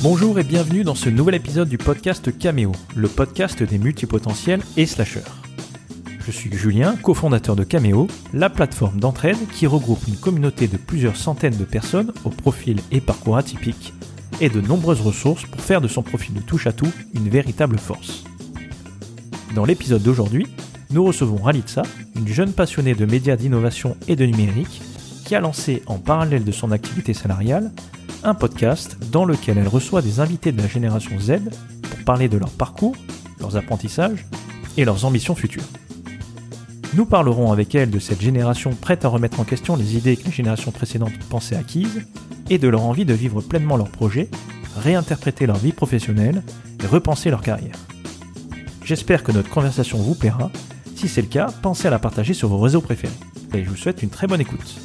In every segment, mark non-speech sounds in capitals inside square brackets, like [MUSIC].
Bonjour et bienvenue dans ce nouvel épisode du podcast Cameo, le podcast des multipotentiels et slashers. Je suis Julien, cofondateur de Cameo, la plateforme d'entraide qui regroupe une communauté de plusieurs centaines de personnes au profil et parcours atypiques et de nombreuses ressources pour faire de son profil de touche à tout une véritable force. Dans l'épisode d'aujourd'hui, nous recevons Ralitza, une jeune passionnée de médias d'innovation et de numérique, qui a lancé en parallèle de son activité salariale un podcast dans lequel elle reçoit des invités de la génération Z pour parler de leur parcours, leurs apprentissages et leurs ambitions futures. Nous parlerons avec elle de cette génération prête à remettre en question les idées que les générations précédentes pensaient acquises et de leur envie de vivre pleinement leurs projets, réinterpréter leur vie professionnelle et repenser leur carrière. J'espère que notre conversation vous plaira. Si c'est le cas, pensez à la partager sur vos réseaux préférés. Et je vous souhaite une très bonne écoute.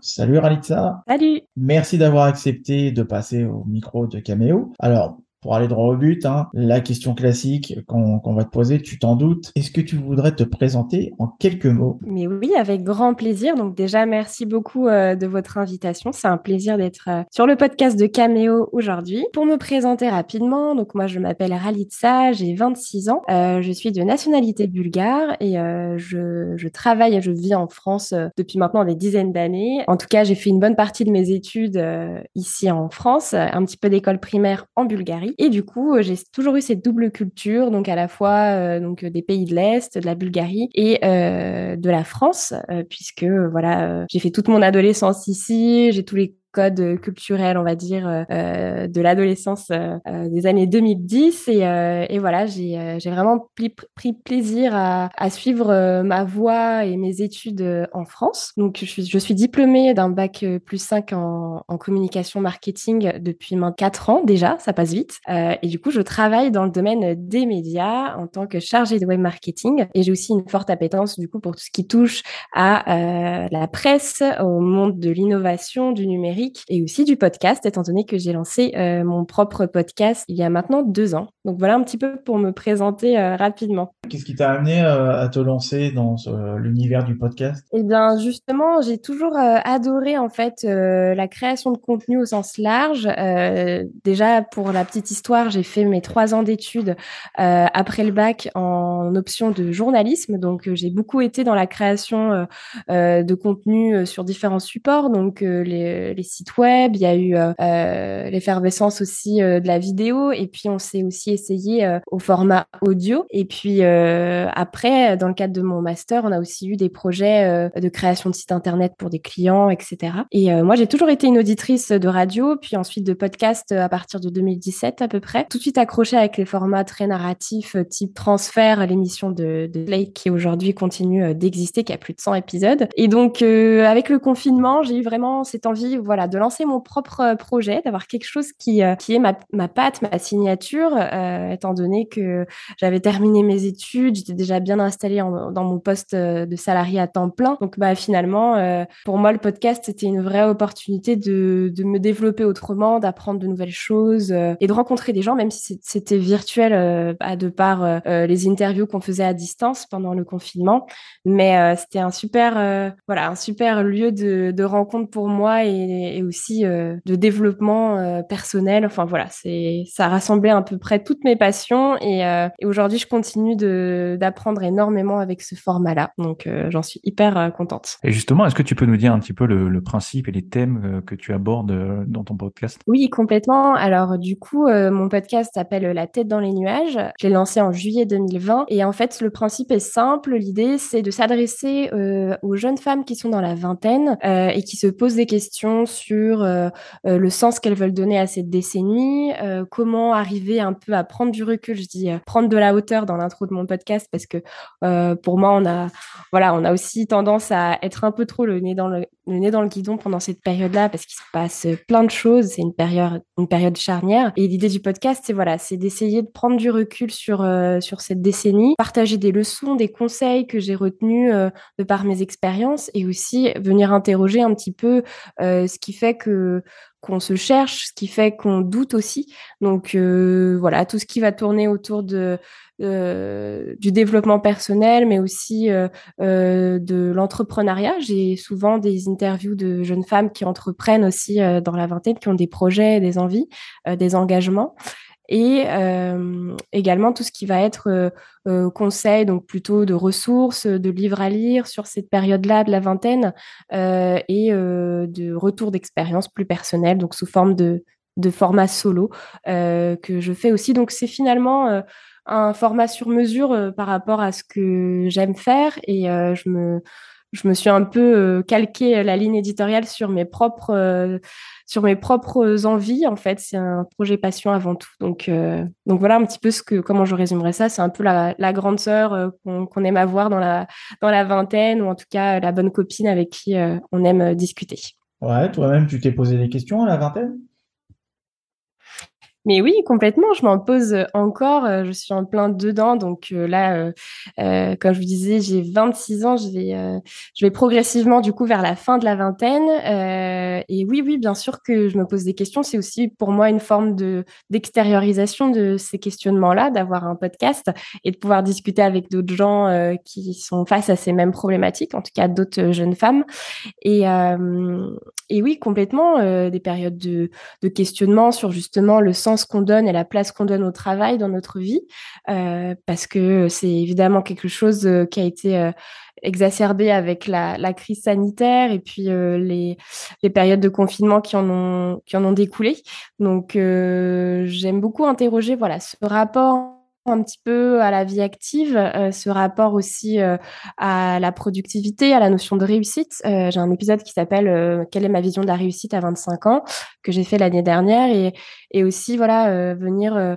Salut Ralitza. Salut. Merci d'avoir accepté de passer au micro de Cameo. Alors, pour aller droit au but, hein, la question classique qu'on va te poser, tu t'en doutes. Est-ce que tu voudrais te présenter en quelques mots? Mais oui, avec grand plaisir. Donc déjà, merci beaucoup euh, de votre invitation. C'est un plaisir d'être euh, sur le podcast de Cameo aujourd'hui. Pour me présenter rapidement, donc moi je m'appelle Ralitsa, j'ai 26 ans, euh, je suis de nationalité bulgare et je, je, travaille et je vis en France depuis maintenant des dizaines d'années. En tout cas, j'ai fait une bonne partie de mes études ici en France, un petit peu d'école primaire en Bulgarie. Et du coup, euh, j'ai toujours eu cette double culture, donc à la fois euh, donc des pays de l'Est, de la Bulgarie et euh, de la France, puisque voilà, j'ai fait toute mon adolescence ici, j'ai tous les code culturel, on va dire, euh, euh, de l'adolescence euh, des années 2010. Et, voilà, j'ai vraiment pris, plaisir à, suivre ma voie et mes études en France. Donc, je suis, je diplômée d'un bac plus 5 en, en, communication marketing depuis maintenant 4 ans déjà, ça passe vite. et du coup, je travaille dans le domaine des médias en tant que chargée de web marketing. Et j'ai aussi une forte appétence du coup pour tout ce qui touche à la presse, au monde de l'innovation, du numérique et aussi du podcast, étant donné que j'ai lancé euh, mon propre podcast il y a maintenant deux ans. Donc voilà un petit peu pour me présenter euh, rapidement. Qu'est-ce qui t'a amené euh, à te lancer dans l'univers du podcast? Eh bien justement, j'ai toujours adoré en fait la création de contenu au sens large. déjà pour la petite histoire, j'ai fait mes trois ans d'études après le bac en option de journalisme. Donc j'ai beaucoup été dans la création de contenu sur différents supports, donc les, les site web, il y a eu euh, euh, l'effervescence aussi euh, de la vidéo, et puis on s'est aussi essayé au format audio. Et puis après, dans le cadre de mon master, on a aussi eu des projets de création de sites internet pour des clients, etc. Et moi, j'ai toujours été une auditrice de radio, puis ensuite de podcast à partir de 2017 à peu près. Tout de suite accrochée avec les formats très narratifs, type transfert, l'émission de, de Play qui aujourd'hui continue d'exister, qui a plus de 100 épisodes. Et donc, avec le confinement, j'ai eu vraiment cette envie, voilà, de lancer mon propre euh, projet, d'avoir quelque chose qui, euh, qui est ma, ma patte, ma signature, euh, étant donné que j'avais terminé mes études, j'étais déjà bien installée dans mon poste de salarié à temps plein. Donc bah, finalement, pour moi, le podcast, c'était une vraie opportunité de, de me développer autrement, d'apprendre de nouvelles choses et de rencontrer des gens, même si c'était virtuel à de par les interviews qu'on faisait à distance pendant le confinement. Mais c'était un super, voilà, un super lieu de, de rencontre pour moi et, et aussi euh, de développement euh, personnel. Enfin voilà, c'est ça rassemblait à peu près toutes mes passions et, euh, et aujourd'hui je continue de d'apprendre énormément avec ce format-là. Donc j'en suis hyper contente. Et justement, est-ce que tu peux nous dire un petit peu le, le principe et les thèmes que tu abordes dans ton podcast? Oui, complètement. Alors du coup, mon podcast s'appelle La tête dans les nuages. Je l'ai lancé en juillet 2020 et en fait le principe est simple. L'idée c'est de s'adresser aux jeunes femmes qui sont dans la vingtaine et qui se posent des questions sur euh, euh, le sens qu'elles veulent donner à cette décennie, euh, comment arriver un peu à prendre du recul, je dis prendre de la hauteur dans l'intro de mon podcast parce que pour moi on a voilà on a aussi tendance à être un peu trop le nez dans le, nez dans le guidon pendant cette période-là parce qu'il se passe plein de choses, c'est une période une période charnière. Et l'idée du podcast c'est voilà c'est d'essayer de prendre du recul sur sur cette décennie, partager des leçons, des conseils que j'ai retenus de par mes expériences et aussi venir interroger un petit peu ce qui fait que qu'on se cherche, ce qui fait qu'on doute aussi. Donc voilà, tout ce qui va tourner autour de du développement personnel, mais aussi de l'entrepreneuriat. J'ai souvent des interviews de jeunes femmes qui entreprennent aussi dans la vingtaine, qui ont des projets, des envies, des engagements et euh, également tout ce qui va être euh, euh, conseil, donc plutôt de ressources, de livres à lire sur cette période-là de la vingtaine et de retour d'expérience plus personnel, donc sous forme de, de format solo que je fais aussi. Donc c'est finalement un format sur mesure par rapport à ce que j'aime faire et je me je me suis un peu calqué la ligne éditoriale sur mes propres sur mes propres envies. En fait, c'est un projet passion avant tout. Donc, euh, donc voilà un petit peu ce que, comment je résumerais ça. C'est un peu la, grande sœur euh, qu'on aime avoir dans la, dans la vingtaine, ou en tout cas la bonne copine avec qui euh, on aime discuter. Ouais, toi-même, tu t'es posé des questions à la vingtaine? Mais oui, complètement. Je m'en pose encore. Euh, je suis en plein dedans. Donc euh, là, euh, euh, comme je vous disais, j'ai 26 ans. Je vais, je vais progressivement du coup vers la fin de la vingtaine. et oui, oui, bien sûr que je me pose des questions. C'est aussi pour moi une forme de d'extériorisation de ces questionnements-là, d'avoir un podcast et de pouvoir discuter avec d'autres gens qui sont face à ces mêmes problématiques, en tout cas d'autres jeunes femmes. Et, et oui, complètement des périodes de, de questionnement sur justement le sens qu'on donne et la place qu'on donne au travail dans notre vie, euh, parce que c'est évidemment quelque chose euh, qui a été euh, exacerbé avec la, crise sanitaire et puis les, périodes de confinement qui en ont, qui en ont découlé. Donc, j'aime beaucoup interroger voilà, ce rapport un petit peu à la vie active, ce rapport aussi à la productivité, à la notion de réussite. j'ai un épisode qui s'appelle Quelle est ma vision de la réussite à 25 ans? que j'ai fait l'année dernière et, et aussi voilà venir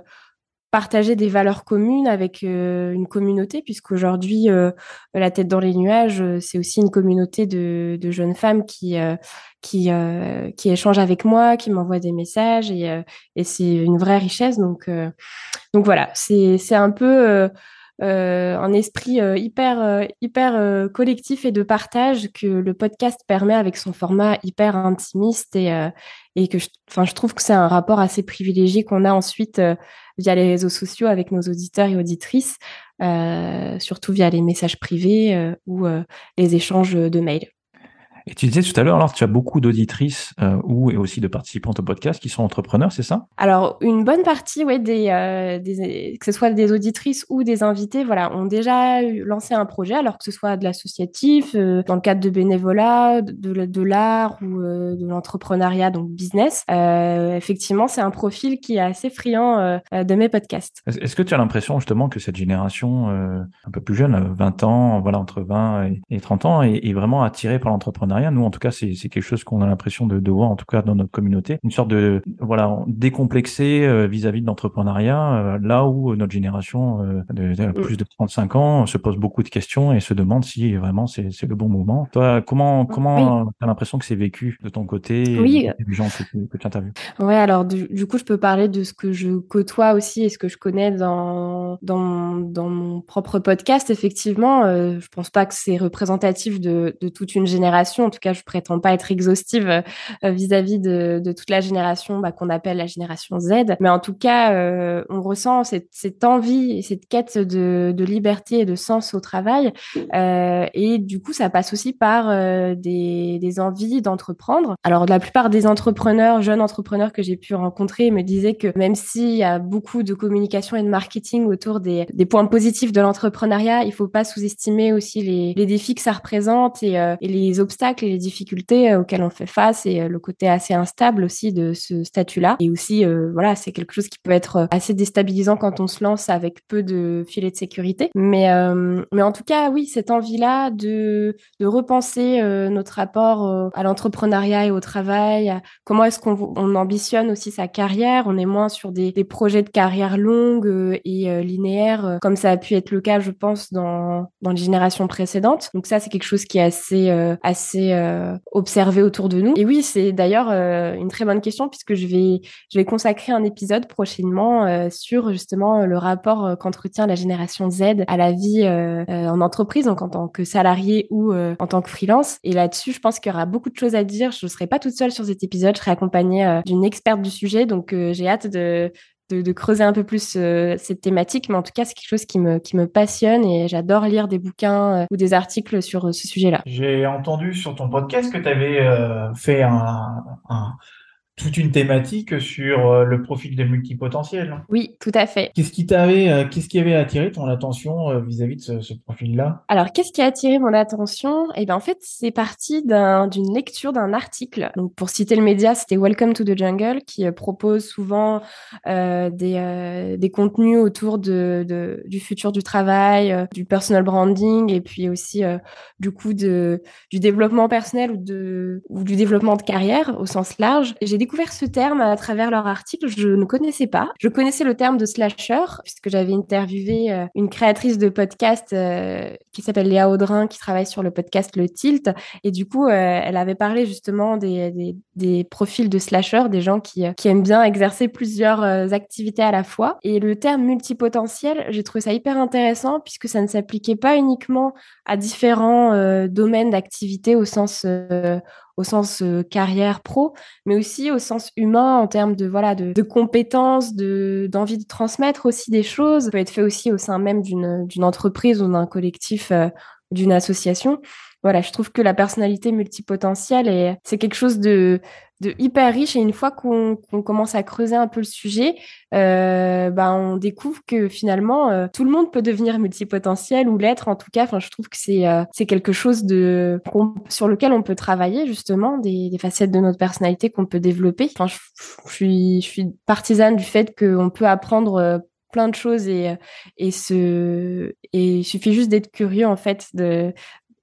partager des valeurs communes avec euh, une communauté, puisqu'aujourd'hui, euh, La tête dans les nuages, euh, c'est aussi une communauté de, jeunes femmes qui, qui, qui échangent avec moi, qui m'envoient des messages, et, et c'est une vraie richesse. Donc, donc voilà, c'est un peu euh, un esprit euh, hyper euh, hyper collectif et de partage que le podcast permet avec son format hyper intimiste et et que je, je trouve que c'est un rapport assez privilégié qu'on a ensuite via les réseaux sociaux avec nos auditeurs et auditrices, surtout via les messages privés ou les échanges de mails. Et tu disais tout à l'heure, alors tu as beaucoup d'auditrices euh, ou et aussi de participantes au podcast qui sont entrepreneurs, c'est ça? Alors une bonne partie, des, euh, des, que ce soit des auditrices ou des invités, voilà, ont déjà lancé un projet, alors que ce soit de l'associatif, euh, dans le cadre de bénévolat, de, de l'art ou de l'entrepreneuriat, donc business. Effectivement, c'est un profil qui est assez friand de mes podcasts. Est-ce que tu as l'impression justement que cette génération un peu plus jeune, 20 ans, voilà entre 20 et, 30 ans, est, est vraiment attirée par l'entrepreneuriat? Nous, en tout cas, c'est quelque chose qu'on a l'impression de, de, voir, en tout cas dans notre communauté, une sorte de voilà décomplexé euh, vis-à-vis de l'entrepreneuriat, euh, là où notre génération euh, de, de, mm. plus de 35 ans se pose beaucoup de questions et se demande si vraiment c'est le bon moment. Toi, comment comment tu as l'impression que c'est vécu de ton côté oui. des gens que, que tu interviews? Ouais, alors du, du, coup, je peux parler de ce que je côtoie aussi et ce que je connais dans dans, dans mon propre podcast. Effectivement, euh, je pense pas que c'est représentatif de, de toute une génération en tout cas, je prétends pas être exhaustive euh, vis-à-vis de, toute la génération bah, qu'on appelle la génération Z. Mais en tout cas, euh, on ressent cette, envie et cette quête de, liberté et de sens au travail. Euh, et du coup, ça passe aussi par des, des, envies d'entreprendre. Alors, la plupart des entrepreneurs, jeunes entrepreneurs que j'ai pu rencontrer me disaient que même s'il y a beaucoup de communication et de marketing autour des, points positifs de l'entrepreneuriat, il faut pas sous-estimer aussi les, défis que ça représente et les obstacles et les difficultés euh, auxquelles on fait face et euh, le côté assez instable aussi de ce statut-là. Et aussi, euh, voilà, c'est quelque chose qui peut être assez déstabilisant quand on se lance avec peu de filets de sécurité. Mais, mais en tout cas, oui, cette envie-là de, de repenser notre rapport à l'entrepreneuriat et au travail, comment est-ce qu'on on ambitionne aussi sa carrière. On est moins sur des, projets de carrière longue et linéaires, comme ça a pu être le cas, je pense, dans, dans les générations précédentes. Donc ça, c'est quelque chose qui est assez, assez censé observer autour de nous. Et oui, c'est d'ailleurs une très bonne question puisque je vais je vais consacrer un épisode prochainement sur justement le rapport qu'entretient la génération Z à la vie en entreprise, donc en tant que salarié ou en tant que freelance. Et là-dessus, je pense qu'il y aura beaucoup de choses à dire. Je ne serai pas toute seule sur cet épisode, je serai accompagnée d'une experte du sujet, donc j'ai hâte de de, creuser un peu plus euh, cette thématique, mais en tout cas, c'est quelque chose qui me, qui me passionne et j'adore lire des bouquins euh, ou des articles sur euh, ce sujet-là. J'ai entendu sur ton podcast que tu avais fait un, un, toute une thématique sur euh, le profil des multipotentiels. Oui, tout à fait. Qu'est-ce qui t'avait, euh, qu'est-ce qui avait attiré ton attention euh, vis-à-vis de ce, ce profil-là? Alors, qu'est-ce qui a attiré mon attention? Eh bien, en fait, c'est parti d'une lecture d'un article. Donc, pour citer le média, c'était Welcome to the Jungle, qui propose souvent euh, des, des contenus autour de, de, du futur du travail, du personal branding, et puis aussi du coup de du développement personnel ou de ou du développement de carrière au sens large. J'ai découvert ce terme à travers leur article. Je ne connaissais pas. Je connaissais le terme de slasher puisque j'avais interviewé euh, une créatrice de podcast euh, qui s'appelle Léa Audrin qui travaille sur le podcast Le Tilt. Et du coup, euh, elle avait parlé justement des, des, profils de slasher, des gens qui, qui aiment bien exercer plusieurs activités à la fois. Et le terme multipotentiel, j'ai trouvé ça hyper intéressant puisque ça ne s'appliquait pas uniquement à différents domaines d'activité au sens au sens euh, carrière pro, mais aussi au sens humain en termes de voilà de, compétences, de d'envie de transmettre aussi des choses. Ça peut être fait aussi au sein même d'une entreprise ou d'un collectif, euh, d'une association. Voilà, je trouve que la personnalité multipotentielle est c'est quelque chose de hyper riche et une fois qu'on commence à creuser un peu le sujet, euh, ben on découvre que finalement euh, tout le monde peut devenir multipotentiel ou l'être en tout cas. Enfin, je trouve que c'est euh, c'est quelque chose de sur lequel on peut travailler justement des, facettes de notre personnalité qu'on peut développer. Enfin, je, suis je suis partisane du fait qu'on peut apprendre plein de choses et et ce et il suffit juste d'être curieux en fait de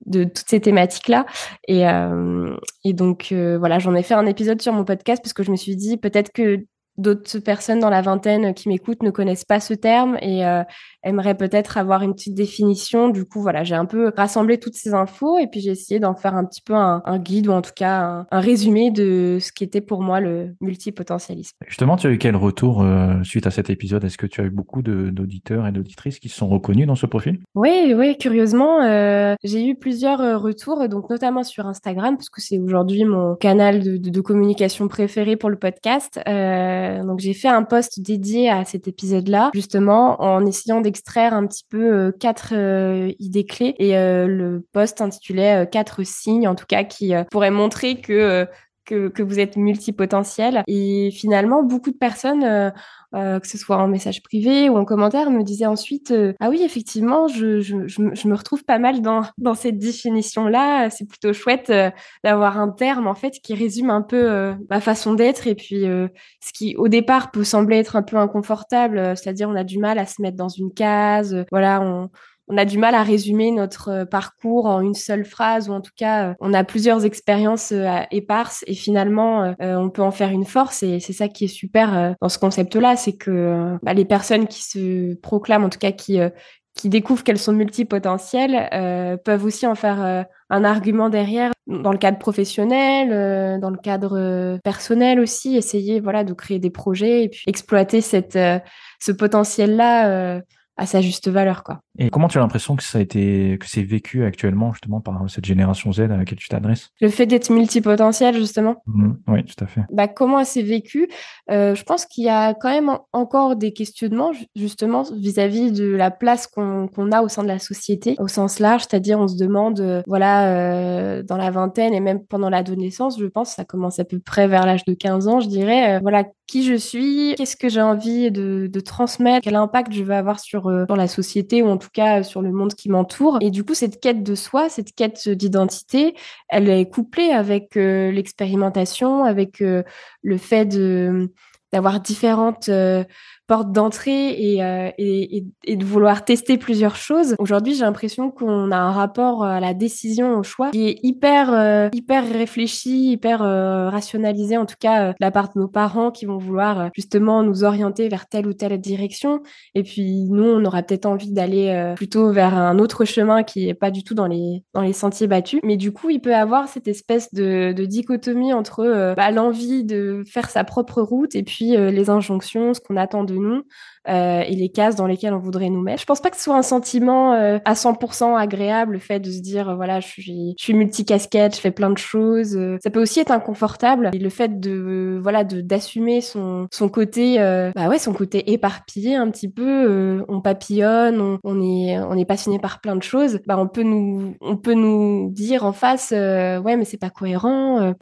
de toutes ces thématiques-là. Et, euh, et donc, euh, voilà, j'en ai fait un épisode sur mon podcast parce que je me suis dit peut-être que d'autres personnes dans la vingtaine qui m'écoutent ne connaissent pas ce terme et euh, aimeraient peut-être avoir une petite définition. Du coup, voilà, j'ai un peu rassemblé toutes ces infos et puis j'ai essayé d'en faire un petit peu un, guide ou en tout cas un, résumé de ce qui était pour moi le multipotentialisme. Justement, tu as eu quel retour euh, suite à cet épisode? Est-ce que tu as eu beaucoup d'auditeurs et d'auditrices qui se sont reconnus dans ce profil? Oui, oui, curieusement, euh, j'ai eu plusieurs euh, retours, donc notamment sur Instagram, parce que c'est aujourd'hui mon canal de, de, de, communication préféré pour le podcast. Euh, donc j'ai fait un post dédié à cet épisode-là, justement en essayant d'extraire un petit peu euh, quatre euh, idées clés et le post intitulait quatre signes en tout cas qui pourraient montrer que que, vous êtes multipotentiel. Et finalement, beaucoup de personnes euh, que ce soit en message privé ou en commentaire, me disait ensuite euh, ah oui effectivement je, je, je, me retrouve pas mal dans, [LAUGHS] dans cette définition là c'est plutôt chouette euh, d'avoir un terme en fait qui résume un peu ma façon d'être et puis ce qui au départ peut sembler être un peu inconfortable c'est-à-dire on a du mal à se mettre dans une case voilà on on a du mal à résumer notre euh, parcours en une seule phrase ou en tout cas euh, on a plusieurs expériences euh, éparses et finalement on peut en faire une force et c'est ça qui est super dans ce concept-là, c'est que bah, les personnes qui se proclament, en tout cas qui qui découvrent qu'elles sont multipotentielles euh, peuvent aussi en faire un argument derrière dans le cadre professionnel, dans le cadre personnel aussi, essayer voilà de créer des projets et puis exploiter cette ce potentiel là à sa juste valeur quoi. Et comment tu as l'impression que ça a été que c'est vécu actuellement justement par cette génération Z à laquelle tu t'adresses? Le fait d'être multipotentiel justement? Mmh, oui, tout à fait. Bah comment c'est vécu euh, Je pense qu'il y a quand même encore des questionnements justement vis-à-vis de la place qu'on a au sein de la société au sens large, c'est-à-dire on se demande euh, voilà euh, dans la vingtaine et même pendant l'adolescence, je pense ça commence à peu près vers l'âge de 15 ans, je dirais voilà qui je suis, qu'est-ce que j'ai envie de, de, transmettre, quel impact je veux avoir sur, euh, la société ou en tout cas sur le monde qui m'entoure. Et du coup, cette quête de soi, cette quête d'identité, elle est couplée avec euh, l'expérimentation, avec euh, le fait d'avoir différentes porte d'entrée euh, et, de vouloir tester plusieurs choses. Aujourd'hui, j'ai l'impression qu'on a un rapport à la décision, au choix, qui est hyper, euh, hyper réfléchi, hyper euh, rationalisé, en tout cas de la part de nos parents qui vont vouloir justement nous orienter vers telle ou telle direction. Et puis nous, on aura peut-être envie d'aller plutôt vers un autre chemin qui est pas du tout dans les, dans les sentiers battus. Mais du coup, il peut avoir cette espèce de, de dichotomie entre bah, l'envie de faire sa propre route et puis les injonctions, ce qu'on attend de nous euh, et les cases dans lesquelles on voudrait nous mettre. Je pense pas que ce soit un sentiment euh, à 100% agréable, le fait de se dire, euh, voilà, je suis, je suis multicasquette, je fais plein de choses. Ça peut aussi être inconfortable. Et le fait de, voilà, d'assumer son, son côté, bah ouais, son côté éparpillé un petit peu. on papillonne, on, on, est, on est passionné par plein de choses. Bah, on peut nous, on peut nous dire en face, ouais, mais c'est pas cohérent.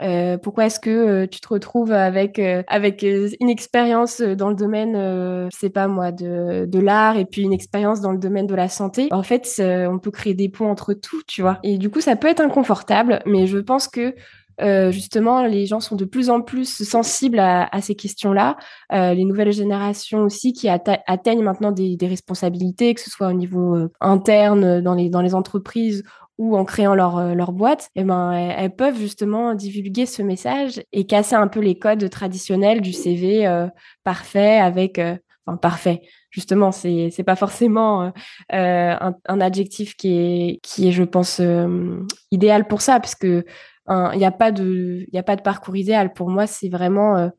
pourquoi est-ce que tu te retrouves avec, avec une expérience dans le domaine, c'est pas moi, de, l'art et puis une expérience dans le domaine de la santé, en fait, on peut créer des ponts entre tout, tu vois. Et du coup, ça peut être inconfortable, mais je pense que euh, justement, les gens sont de plus en plus sensibles à, ces questions-là. Euh, les nouvelles générations aussi qui atteignent maintenant des, responsabilités, que ce soit au niveau euh, interne dans les, entreprises ou en créant leur, leur boîte, eh ben, elles, peuvent justement divulguer ce message et casser un peu les codes traditionnels du CV parfait avec enfin parfait. Justement, c'est c'est pas forcément euh, euh, un, adjectif qui est qui est, je pense, euh, idéal pour ça, parce que il n'y a pas de il a pas de parcours idéal. Pour moi, c'est vraiment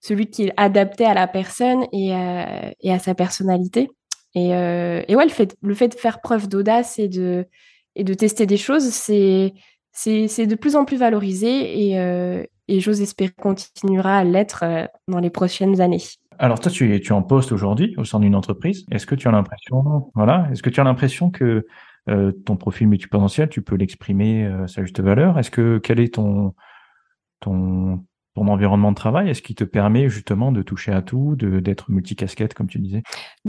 celui qui est adapté à la personne et, et à sa personnalité. Et, et ouais, le fait le fait de faire preuve d'audace et de et de tester des choses, c'est c'est de plus en plus valorisé et, et j'ose espérer continuera à l'être dans les prochaines années. Alors toi, tu es, tu en poste aujourd'hui au sein d'une entreprise. Est-ce que tu as l'impression, voilà, est-ce que tu as l'impression que euh, ton profil multipotentiel, tu peux l'exprimer à sa juste valeur? Est-ce que quel est ton ton ton environnement de travail Est-ce qu'il te permet justement de toucher à tout, d'être multicasquette comme tu disais?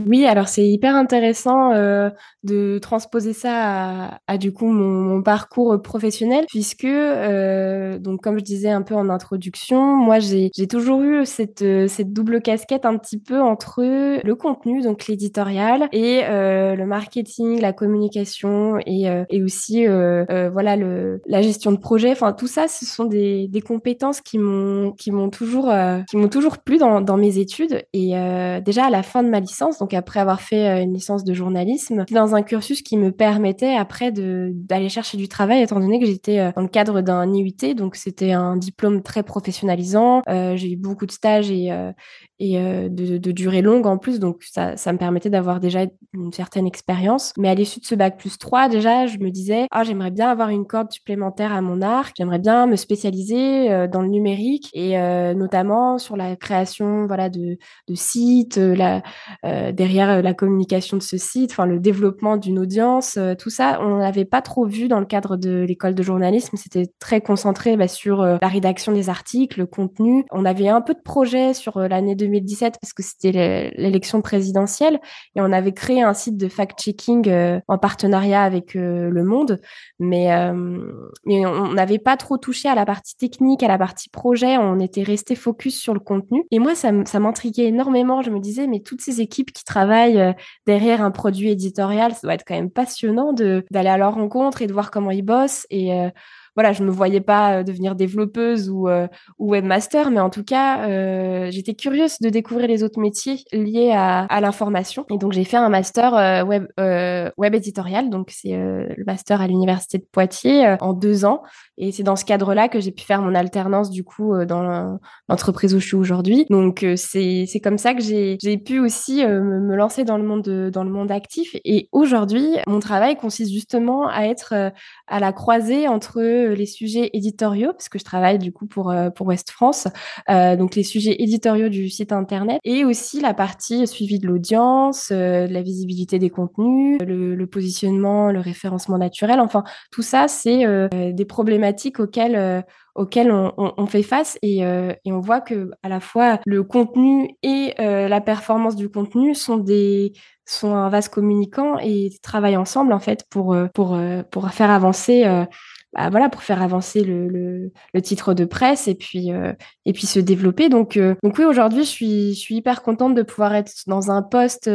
Oui, alors c'est hyper intéressant euh, de transposer ça à, du coup mon, parcours professionnel puisque euh, donc comme je disais un peu en introduction, moi j'ai toujours eu cette cette double casquette un petit peu entre le contenu donc l'éditorial et euh, le marketing, la communication et euh, et aussi euh, euh, voilà le la gestion de projet. Enfin tout ça, ce sont des des compétences qui m'ont qui m'ont toujours euh, qui m'ont toujours plu dans, mes études. Et euh, déjà à la fin de ma licence donc après avoir fait euh, une licence de journalisme dans un cursus qui me permettait après d'aller chercher du travail étant donné que j'étais dans le cadre d'un IUT donc c'était un diplôme très professionnalisant. J'ai eu beaucoup de stages et de, durée longue en plus. Donc ça ça me permettait d'avoir déjà une certaine expérience. Mais à l'issue de ce bac plus 3 déjà je me disais ah j'aimerais bien avoir une corde supplémentaire à mon arc. J'aimerais bien me spécialiser dans le numérique et euh, notamment sur la création voilà de, de sites, euh, la, euh, derrière la communication de ce site, enfin le développement d'une audience, tout ça, on n'avait pas trop vu dans le cadre de l'école de journalisme. C'était très concentré bah, sur la rédaction des articles, le contenu. On avait un peu de projets sur l'année 2017 parce que c'était l'élection présidentielle et on avait créé un site de fact-checking en partenariat avec Le Monde, mais mais on n'avait pas trop touché à la partie technique, à la partie projet on était resté focus sur le contenu. Et moi, ça, m'intriguait énormément. Je me disais, mais toutes ces équipes qui travaillent euh, derrière un produit éditorial, ça doit être quand même passionnant d'aller à leur rencontre et de voir comment ils bossent. Et euh, voilà, je me voyais pas euh, devenir développeuse ou, webmaster, mais en tout cas, j'étais curieuse de découvrir les autres métiers liés à, l'information. Et donc, j'ai fait un master web, web éditorial. Donc, c'est le master à l'université de Poitiers en deux ans. Et c'est dans ce cadre-là que j'ai pu faire mon alternance, du coup, dans l'entreprise où je suis aujourd'hui. Donc, c'est c'est comme ça que j'ai pu aussi me lancer dans le monde de, dans le monde actif. Et aujourd'hui, mon travail consiste justement à être à la croisée entre les sujets éditoriaux, parce que je travaille du coup pour, euh, pour West France, euh, donc les sujets éditoriaux du site internet, et aussi la partie suivi de l'audience, euh, de la visibilité des contenus, le, positionnement, le référencement naturel, enfin tout ça, c'est des problématiques auxquelles on, on, fait face et, euh, et, on voit que à la fois le contenu et euh, la performance du contenu sont des sont un vase communicant et travaillent ensemble en fait pour pour pour faire avancer bah, voilà, pour faire avancer le, le, titre de presse et puis, et puis se développer. Donc, donc oui, aujourd'hui, je suis, je suis hyper contente de pouvoir être dans un poste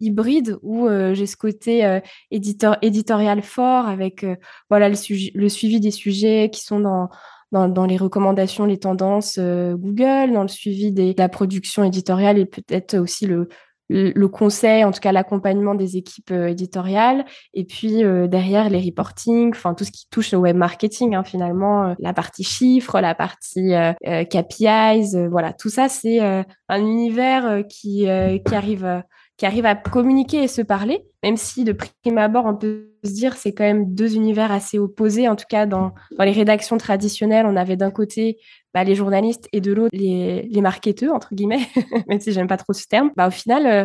hybride où j'ai ce côté éditeur, éditorial fort avec voilà le, suivi des sujets qui sont dans dans, les recommandations, les tendances Google, dans le suivi des, de la production éditoriale et peut-être aussi le, le conseil, en tout cas l'accompagnement des équipes euh, éditoriales, et puis euh, derrière les reporting, enfin tout ce qui touche au web marketing, hein, finalement, euh, la partie chiffres, la partie KPIs, voilà, tout ça c'est un univers qui qui arrive qui arrive à communiquer et se parler, même si de prime abord on peut se dire c'est quand même deux univers assez opposés, en tout cas dans, dans les rédactions traditionnelles, on avait d'un côté bah, les journalistes et de l'autre les, les marketeurs, entre guillemets, [LAUGHS] même si j'aime pas trop ce terme. Bah, au final, euh,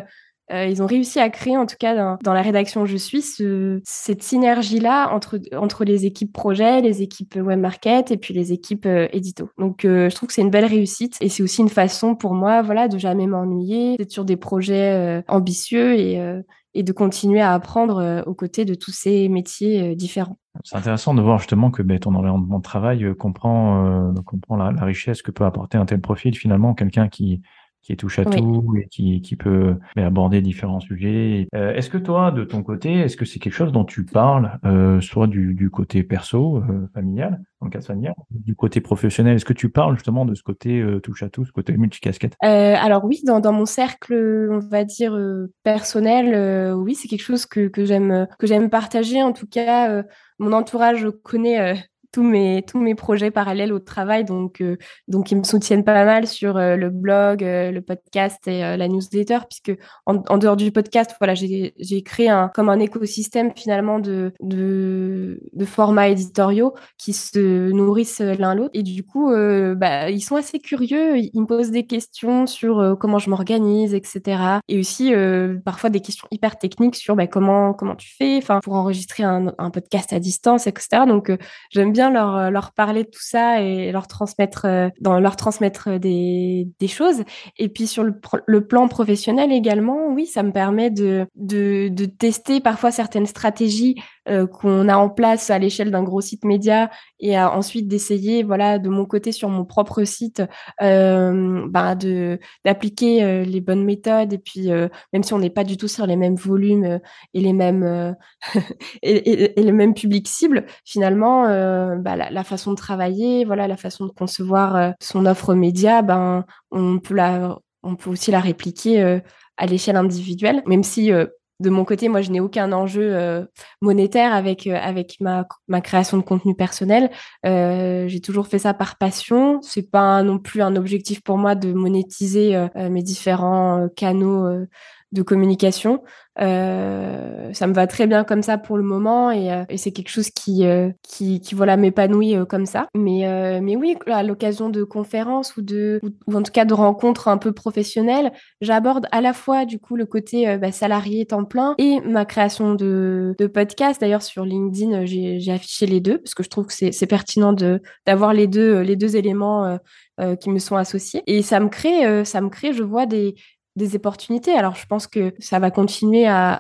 euh, ils ont réussi à créer, en tout cas dans, la rédaction où je suis, ce, cette synergie-là entre, entre les équipes projet, les équipes web market et puis les équipes euh, édito. Donc, euh, je trouve que c'est une belle réussite et c'est aussi une façon pour moi, voilà, de jamais m'ennuyer, d'être sur des projets ambitieux et, de continuer à apprendre aux côtés de tous ces métiers différents. C'est intéressant de voir justement que ben, ton environnement de travail comprend, la, richesse que peut apporter un tel profil. Finalement, quelqu'un qui, qui touche à tout et qui, qui peut aborder différents sujets. Euh, est-ce que toi, de ton côté, est-ce que c'est quelque chose dont tu parles, euh, soit du, du, côté perso, euh, familial, en cas familial, du côté professionnel? Est-ce que tu parles justement de ce côté euh, touche à tout, ce côté multicasquette? Alors oui, dans, dans mon cercle, on va dire personnel, oui, c'est quelque chose que, que j'aime que j'aime partager. En tout cas, mon entourage connaît tous mes tous mes projets parallèles au travail. Donc euh, donc ils me soutiennent pas mal sur euh, le blog euh, le podcast et la newsletter puisque en, en, dehors du podcast voilà j'ai j'ai créé un comme un écosystème finalement de de, de formats éditoriaux qui se nourrissent l'un l'autre. Et du coup bah ils sont assez curieux. Ils me posent des questions sur comment je m'organise etc et aussi parfois des questions hyper techniques sur bah, comment comment tu fais enfin pour enregistrer un, un podcast à distance etc donc j'aime bien leur, euh, leur parler de tout ça et leur transmettre, euh, dans, leur transmettre euh, des, des choses. Et puis sur le, le, plan professionnel également, oui, ça me permet de, de, de tester parfois certaines stratégies euh, qu'on a en place à l'échelle d'un gros site média et ensuite d'essayer, voilà, de mon côté sur mon propre site, euh, bah, de d'appliquer euh, les bonnes méthodes et puis même si on n'est pas du tout sur les mêmes volumes et les mêmes [LAUGHS] et, publics cibles, finalement, bah, la, la, façon de travailler, voilà, la façon de concevoir son offre média, ben on peut la on peut aussi la répliquer à l'échelle individuelle, même si de mon côté, moi, je n'ai aucun enjeu euh, monétaire avec euh, avec ma, ma création de contenu personnel. Euh, j'ai toujours fait ça par passion. C'est pas non plus un objectif pour moi de monétiser mes différents canaux de communication. Euh, ça me va très bien comme ça pour le moment et, euh, et c'est quelque chose qui, euh, qui, qui, voilà m'épanouit euh, comme ça. Mais, mais oui, à l'occasion de conférences ou de ou, en tout cas de rencontres un peu professionnelles, j'aborde à la fois du coup le côté bah, salarié temps plein et ma création de, de podcast. D'ailleurs sur LinkedIn, j'ai affiché les deux parce que je trouve que c'est pertinent de d'avoir les deux les deux éléments qui me sont associés et ça me crée ça me crée je vois des des opportunités. Alors, je pense que ça va continuer à,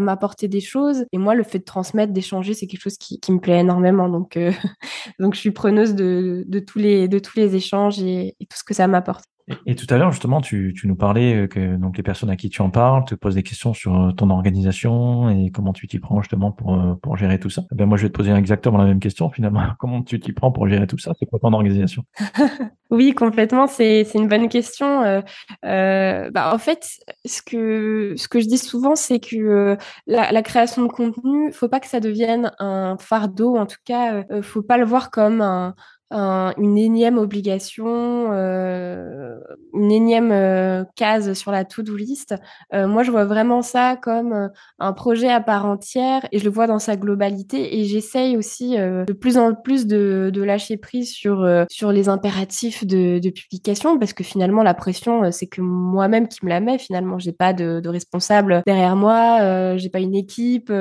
m'apporter des choses. Et moi, le fait de transmettre, d'échanger, c'est quelque chose qui, me plaît énormément. Donc, euh, [LAUGHS] donc, je suis preneuse de, tous les de tous les échanges et tout ce que ça m'apporte. Et, tout à l'heure, justement, tu, tu, nous parlais euh, que donc les personnes à qui tu en parles te posent des questions sur euh, ton organisation et comment tu t'y prends justement pour, euh, pour gérer tout ça. Eh bien, moi, je vais te poser exactement la même question finalement. [LAUGHS] Comment tu t'y prends pour gérer tout ça? C'est quoi ton organisation? [LAUGHS] Oui, complètement. C'est une bonne question. Euh, bah, en fait, ce que, ce que je dis souvent, c'est que la, la, création de contenu, faut pas que ça devienne un fardeau. En tout cas, faut pas le voir comme un, une énième obligation, euh, une énième euh, case sur la to-do list. Euh, moi, je vois vraiment ça comme euh, un projet à part entière et je le vois dans sa globalité. Et j'essaye aussi euh, de plus en plus de, de lâcher prise sur sur les impératifs de, de, publication parce que finalement, la pression, c'est que moi-même qui me la met. Finalement, j'ai pas de, de, responsable derrière moi, j'ai pas une équipe.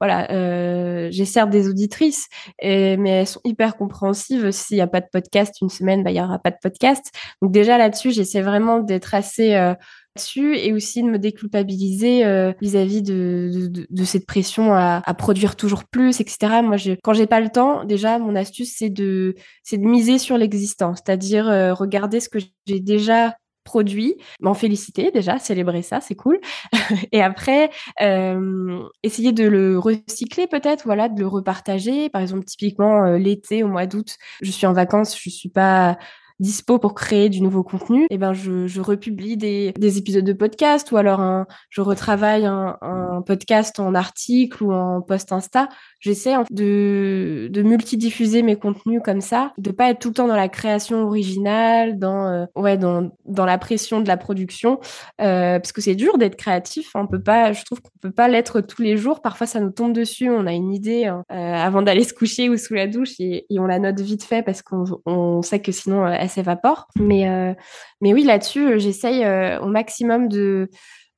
voilà, j'ai certes des auditrices, et, mais elles sont hyper compréhensives s'il n'y a pas de podcast une semaine, bah, il n'y aura pas de podcast. Donc déjà là-dessus, j'essaie vraiment d'être assez, euh, là-dessus et aussi de me déculpabiliser vis-à-vis de, cette pression à, produire toujours plus, etc. Moi, je, quand j'ai pas le temps, déjà, mon astuce, c'est de, de miser sur l'existant, c'est-à-dire regarder ce que j'ai déjà produit, m'en féliciter déjà, célébrer ça, c'est cool. [LAUGHS] et après, euh, essayer de le recycler peut-être, voilà, de le repartager. Par exemple, typiquement euh, l'été, au mois d'août, je suis en vacances, je suis pas dispo pour créer du nouveau contenu, et eh ben je, je republie des, des, épisodes de podcast ou alors un, je retravaille un, un, podcast en article ou en post Insta. J'essaie de, de multidiffuser mes contenus comme ça, de pas être tout le temps dans la création originale, dans euh, ouais dans, dans la pression de la production, euh, parce que c'est dur d'être créatif. Hein. On peut pas, je trouve qu'on peut pas l'être tous les jours. Parfois ça nous tombe dessus, on a une idée hein, euh, avant d'aller se coucher ou sous la douche et, et on la note vite fait parce qu'on on sait que sinon s'évapore. Mais, euh, mais oui, là-dessus, j'essaye euh, au maximum de,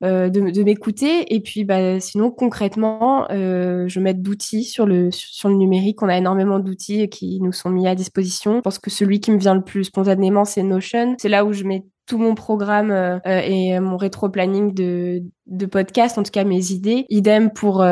euh, de, m'écouter. Et puis, bah, sinon, concrètement, je mets d'outils sur le, sur le numérique. On a énormément d'outils qui nous sont mis à disposition. Je pense que celui qui me vient le plus spontanément, c'est Notion. C'est là où je mets tout mon programme et mon rétro-planning de, de podcast, en tout cas mes idées. Idem pour,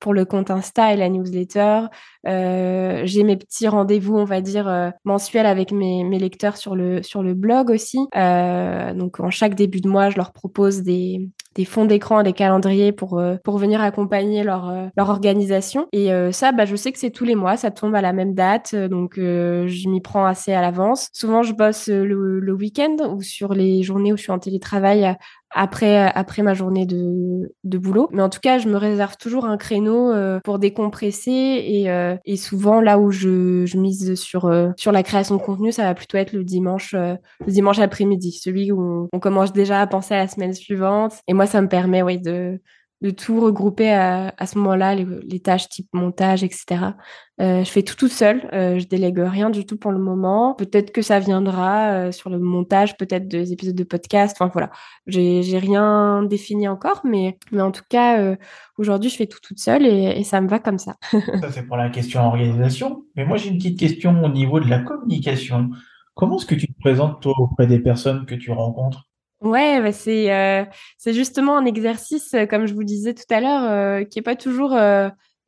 pour le compte Insta et la newsletter. Euh, j'ai mes petits rendez-vous, on va dire, euh, mensuels avec mes, mes, lecteurs sur le, sur le blog aussi. Euh, donc, en chaque début de mois, je leur propose des, des fonds d'écran, des calendriers pour, euh, pour venir accompagner leur, euh, leur organisation. Et ça, bah, je sais que c'est tous les mois, ça tombe à la même date, donc je m'y prends assez à l'avance. Souvent, je bosse le, le week-end ou sur les journées où je suis en télétravail après après ma journée de, de boulot. Mais en tout cas, je me réserve toujours un créneau euh, pour décompresser et, euh, et souvent là où je, je mise sur euh, sur la création de contenu, ça va plutôt être le dimanche le dimanche après-midi, celui où on, commence déjà à penser à la semaine suivante. Et moi, ça me permet ouais de de tout regrouper à, à ce moment-là, les, tâches type montage, etc. Euh, je fais tout tout seul, euh, je délègue rien du tout pour le moment. Peut-être que ça viendra euh, sur le montage, peut-être des épisodes de podcast. Enfin voilà, j'ai j'ai rien défini encore, mais mais en tout cas euh, aujourd'hui je fais tout toute seule et, et ça me va comme ça. [LAUGHS] ça c'est pour la question organisation. Mais moi j'ai une petite question au niveau de la communication. Comment est-ce que tu te présentes toi auprès des personnes que tu rencontres? Ouais, bah c'est euh, c'est justement un exercice, euh, comme je vous disais tout à l'heure, euh, qui est pas toujours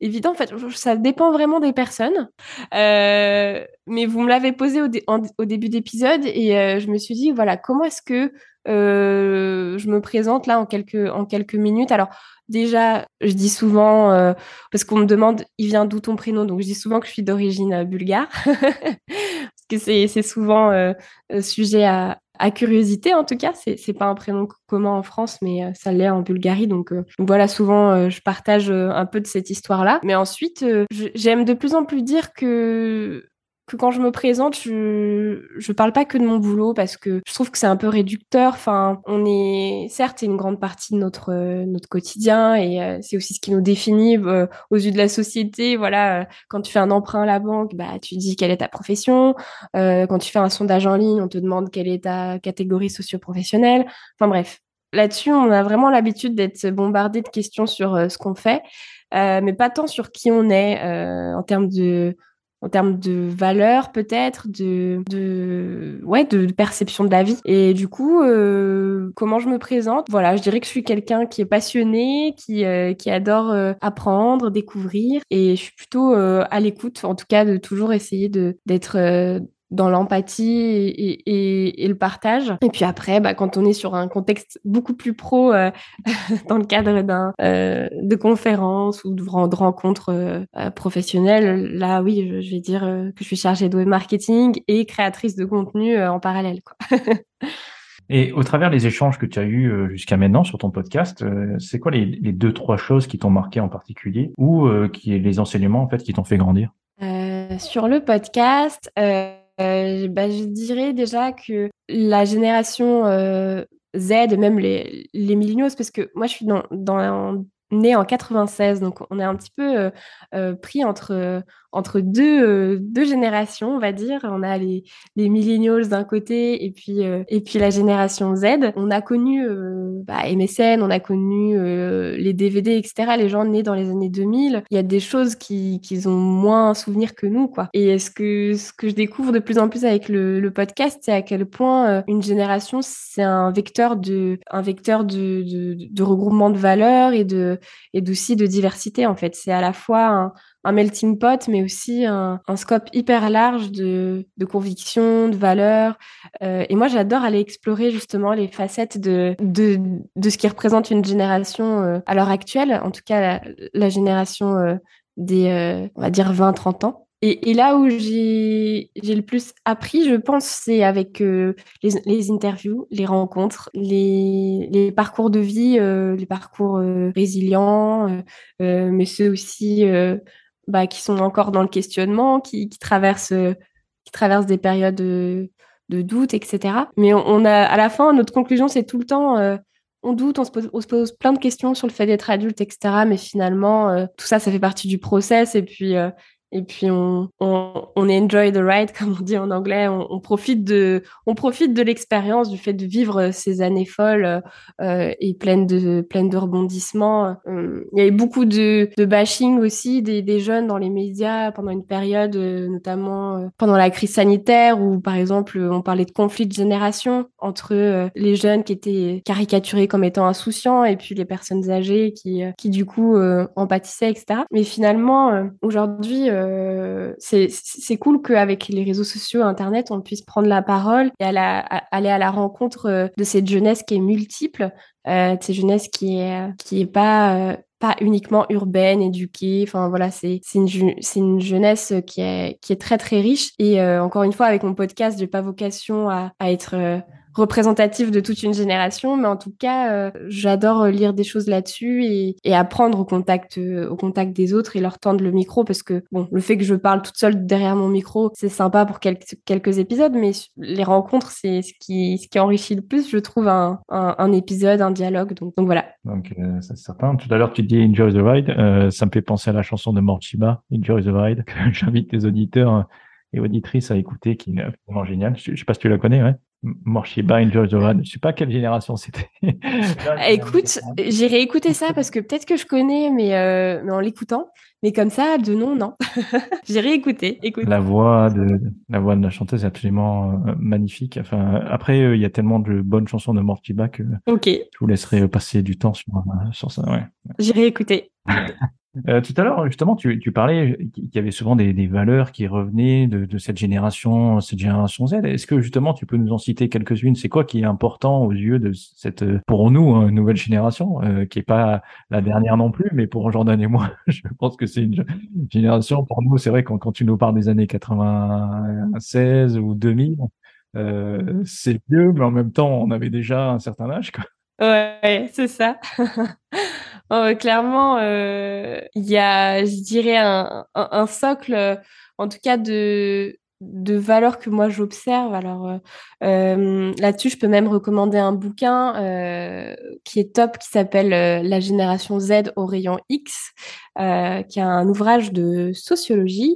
évident. En fait, ça dépend vraiment des personnes. mais vous me l'avez posé au, début d'épisode et je me suis dit voilà comment est-ce que je me présente là en quelques en quelques minutes? Alors déjà, je dis souvent parce qu'on me demande il vient d'où ton prénom, donc je dis souvent que je suis d'origine bulgare [LAUGHS] parce que c'est souvent sujet à à curiosité en tout cas. C'est c'est pas un prénom commun en France, mais euh, ça l'est en Bulgarie. Donc, euh, donc voilà, souvent euh, je partage un peu de cette histoire-là. Mais ensuite, j'aime de plus en plus dire que que quand je me présente, je je parle pas que de mon boulot parce que je trouve que c'est un peu réducteur. Enfin, on est certes c'est une grande partie de notre notre quotidien et euh, c'est aussi ce qui nous définit euh, aux yeux de la société. Voilà, euh, quand tu fais un emprunt à la banque, bah tu dis quelle est ta profession. quand tu fais un sondage en ligne, on te demande quelle est ta catégorie socio-professionnelle. Enfin bref, là-dessus, on a vraiment l'habitude d'être bombardé de questions sur ce qu'on fait, mais pas tant sur qui on est en termes de en termes de valeur peut-être, de, de, ouais, de, perception de la vie. Et du coup, euh, comment je me présente? Voilà, je dirais que je suis quelqu'un qui est passionné, qui, euh, qui adore euh, apprendre, découvrir, et je suis plutôt à l'écoute, en tout cas, de toujours essayer de d'être dans l'empathie et, et, le partage. Et puis après, bah, quand on est sur un contexte beaucoup plus pro, euh, [LAUGHS] dans le cadre d'un euh, de conférences ou de, de rencontres euh, professionnelles, là oui, je, vais dire que je suis chargée de web marketing et créatrice de contenu en parallèle. Quoi. [LAUGHS] et au travers des échanges que tu as eus jusqu'à maintenant sur ton podcast, c'est quoi les, les, deux trois choses qui t'ont marqué en particulier ou qui les enseignements en fait qui t'ont fait grandir? Sur le podcast. Euh, bah, je dirais déjà que la génération euh, Z même les, les millennials, parce que moi je suis dans, née en 96, donc on est un petit peu euh, pris entre, entre deux, deux générations, on va dire. On a les, les millennials d'un côté et puis, et puis la génération Z. On a connu bah, MSN, on a connu les DVD, etc. Les gens nés dans les années 2000. Il y a des choses qu'ils qui ont moins souvenir que nous, quoi. Et ce que, ce que je découvre de plus en plus avec le, podcast, c'est à quel point une génération, c'est un vecteur de, un vecteur de, regroupement de valeurs et de, et aussi de diversité, en fait. C'est à la fois un, un melting pot, mais aussi un, scope hyper large de, de convictions, de valeurs. Euh, et moi, j'adore aller explorer justement les facettes de, de, ce qui représente une génération euh, à l'heure actuelle, en tout cas la, génération euh, des, on va dire, 20-30 ans. Et, là où j'ai le plus appris, je pense, c'est avec les, interviews, les rencontres, les, parcours de vie, les parcours euh, résilients, mais ceux aussi bah, qui sont encore dans le questionnement, qui, qui traversent, qui traversent des périodes de, doute, etc. Mais on, a, à la fin, notre conclusion, c'est tout le temps on doute, on se, pose, on se, pose, plein de questions sur le fait d'être adulte, etc. Mais finalement, euh, tout ça, ça fait partie du process. Et puis, euh, et puis on, on, on, enjoy the ride, [LAUGHS] comme on dit en anglais. On, profite de, on profite de l'expérience, du fait de vivre ces années folles euh, et pleines de, pleines de rebondissements. Euh, il y avait beaucoup de, bashing aussi des, des, jeunes dans les médias pendant une période, euh, notamment euh, pendant la crise sanitaire, où par exemple on parlait de conflit de génération entre euh, les jeunes qui étaient caricaturés comme étant insouciants et puis les personnes âgées qui, qui du coup en pâtissaient, etc. Mais finalement, aujourd'hui euh, c'est cool qu'avec les réseaux sociaux, Internet, on puisse prendre la parole et aller à la rencontre euh, de cette jeunesse qui est multiple, euh, de cette jeunesse qui est qui est pas euh, pas uniquement urbaine, éduquée. Enfin voilà, c'est une une jeunesse qui est qui est très très riche. Et encore une fois, avec mon podcast, j'ai pas vocation à, à être représentatif de toute une génération, mais en tout cas, euh, j'adore lire des choses là-dessus et, apprendre au contact, euh, au contact des autres et leur tendre le micro parce que bon, le fait que je parle toute seule derrière mon micro, c'est sympa pour quelques, épisodes, mais les rencontres, c'est ce qui, ce qui enrichit le plus, je trouve, un, un, épisode, un dialogue. Donc, donc voilà. Donc, euh, c'est certain. Tout à l'heure, tu dis Enjoy the Ride. Euh, ça me fait penser à la chanson de Morchiba, Enjoy the Ride, [LAUGHS] que j'invite les auditeurs et auditrices à écouter, qui est absolument génial. Je, je sais pas si tu la connais, ouais. Morshiba et George Doran. Je sais pas quelle génération c'était. [LAUGHS] Écoute, j'ai réécouté ça parce que peut-être que je connais, mais, euh, mais en l'écoutant. Mais comme ça, de nom, non. [LAUGHS] j'ai réécouté. Écoute. La voix de la voix de la chanteuse est absolument euh, magnifique. Enfin, après, euh, il y a tellement de bonnes chansons de Morshiba que Ok. je vous laisserai passer du temps sur, sur ça. Ouais. J'ai réécouté. [LAUGHS] Euh, tout à l'heure, justement, tu, tu parlais qu'il y avait souvent des, des valeurs qui revenaient de, de, cette génération, cette génération Z. Est-ce que justement, tu peux nous en citer quelques-unes? C'est quoi qui est important aux yeux de cette, pour nous, hein, nouvelle génération, euh, qui est pas la dernière non plus, mais pour Jordan et moi, [LAUGHS] je pense que c'est une génération. Pour nous, c'est vrai quand, quand tu nous parles des années 96 ou 2000, euh, c'est vieux, mais en même temps, on avait déjà un certain âge. Quoi. Ouais, c'est ça. [LAUGHS] oh, clairement, euh, il y a, je dirais, un, socle, en tout cas, de, de valeurs que moi j'observe. Alors euh, euh, là-dessus, je peux même recommander un bouquin euh, qui est top, qui s'appelle euh, La génération Z au rayon X, euh, qui est un ouvrage de sociologie,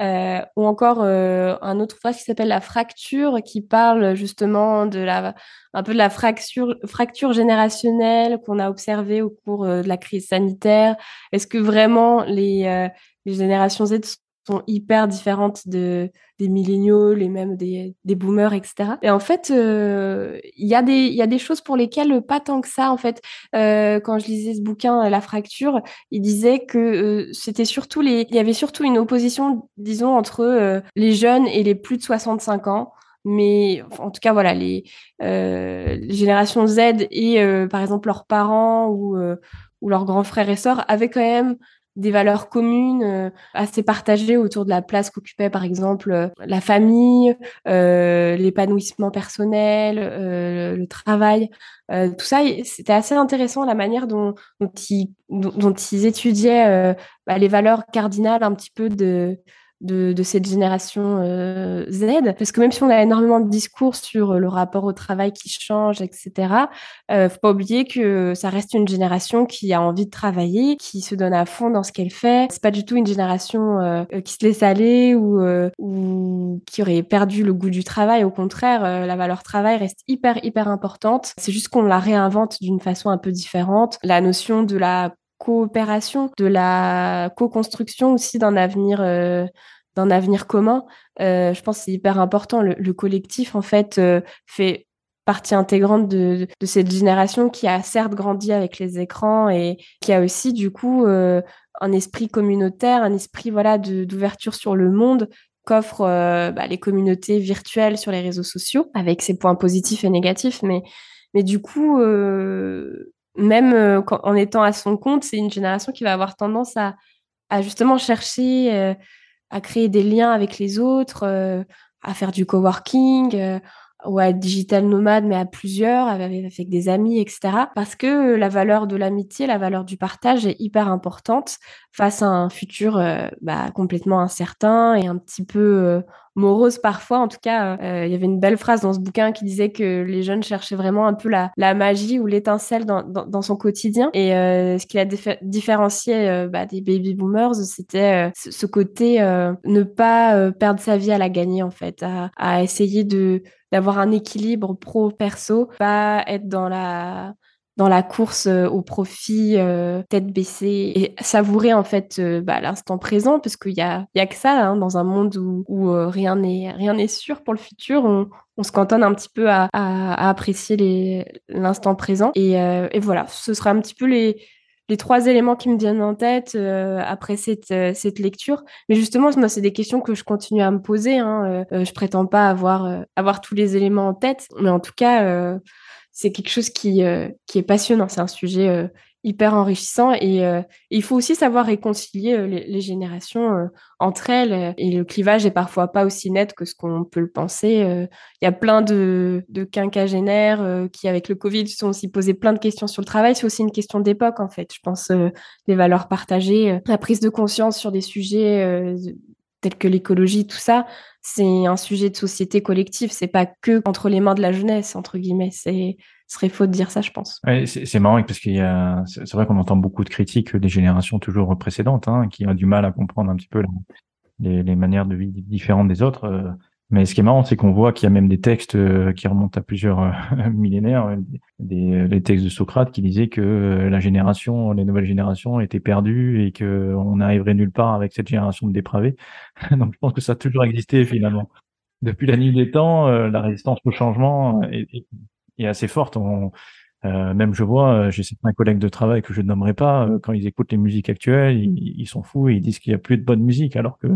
euh, ou encore un autre ouvrage qui s'appelle La fracture, qui parle justement de la un peu de la fracture fracture générationnelle qu'on a observée au cours de la crise sanitaire. Est-ce que vraiment les les générations Z sont hyper différentes de des milléniaux, les mêmes des, des boomers, etc. Et en fait, euh, il y a des y a des choses pour lesquelles pas tant que ça. En fait, euh, quand je lisais ce bouquin La fracture, il disait que euh, c'était surtout les il y avait surtout une opposition, disons, entre les jeunes et les plus de 65 ans mais en tout cas voilà les, euh, générations Z et par exemple leurs parents ou ou leurs grands frères et sœurs avaient quand même des valeurs communes euh, assez partagées autour de la place qu'occupait par exemple euh, la famille, euh, l'épanouissement personnel, euh, le travail. Euh, tout ça, c'était assez intéressant la manière dont, dont, ils, dont, ils étudiaient bah, les valeurs cardinales un petit peu de, de, de cette génération euh, Z. Parce que même si on a énormément de discours sur le rapport au travail qui change, etc., euh, faut pas oublier que ça reste une génération qui a envie de travailler, qui se donne à fond dans ce qu'elle fait. C'est pas du tout une génération euh, qui se laisse aller ou, euh, ou qui aurait perdu le goût du travail. Au contraire, euh, la valeur travail reste hyper, hyper importante. C'est juste qu'on la réinvente d'une façon un peu différente. La notion de la coopération, de la co-construction aussi d'un avenir, euh, d'un avenir commun. Euh, je pense que c'est hyper important. Le, le, collectif, en fait, euh, fait partie intégrante de, de, cette génération qui a certes grandi avec les écrans et qui a aussi, du coup, un esprit communautaire, un esprit voilà d'ouverture sur le monde qu'offrent bah, les communautés virtuelles sur les réseaux sociaux, avec ses points positifs et négatifs. Mais, mais du coup, même euh, en étant à son compte, c'est une génération qui va avoir tendance à, à justement chercher euh, à créer des liens avec les autres, euh, à faire du coworking ou à être digital nomade, mais à plusieurs, avec, des amis, etc. Parce que la valeur de l'amitié, la valeur du partage est hyper importante face à un futur euh, bah, complètement incertain et un petit peu euh, morose parfois. En tout cas, euh, il y avait une belle phrase dans ce bouquin qui disait que les jeunes cherchaient vraiment un peu la, la magie ou l'étincelle dans, dans, son quotidien. Et ce qui a différencié euh, bah, des baby boomers, c'était ce côté ne pas perdre sa vie à la gagner en fait, à essayer de d'avoir un équilibre pro-perso, pas être dans la dans la course euh, au profit, euh, tête baissée, et savourer en fait euh, bah, l'instant présent, parce qu'il y a, y a que ça hein, dans un monde où, rien n'est rien n'est sûr pour le futur. On, se cantonne un petit peu à, à, à apprécier l'instant présent. Et, et, voilà, ce sera un petit peu les, les trois éléments qui me viennent en tête euh, après cette, cette lecture. Mais justement, moi, c'est des questions que je continue à me poser. Hein. je prétends pas avoir, avoir tous les éléments en tête, mais en tout cas c'est quelque chose qui, euh, est passionnant. C'est un sujet euh, hyper enrichissant et euh, il faut aussi savoir réconcilier les, les, générations entre elles. Et le clivage est parfois pas aussi net que ce qu'on peut le penser. Il y a plein de, de quinquagénaires qui, avec le Covid, se sont aussi posé plein de questions sur le travail. C'est aussi une question d'époque, en fait. Je pense les valeurs partagées, la prise de conscience sur des sujets tels que l'écologie, tout ça, c'est un sujet de société collective. C'est pas que entre les mains de la jeunesse, entre guillemets. C'est ce serait faux de dire ça, je pense. C'est marrant parce qu'il y a, c'est vrai qu'on entend beaucoup de critiques des générations toujours précédentes, hein, qui ont du mal à comprendre un petit peu les, manières de vie différentes des autres. Euh, mais ce qui est marrant, c'est qu'on voit qu'il y a même des textes euh, qui remontent à plusieurs euh, [LAUGHS] millénaires, des les textes de Socrate qui disaient que la génération, les nouvelles générations étaient perdues et que on n'arriverait nulle part avec cette génération de dépravés. [LAUGHS] Donc je pense que ça a toujours existé finalement. Depuis la nuit des temps, la résistance au changement est assez forte. On, euh, même je vois, euh, j'ai certains collègues de travail que je nommerai pas, euh, quand ils écoutent les musiques actuelles, ils, sont fous et ils disent qu'il n'y a plus de bonne musique, alors que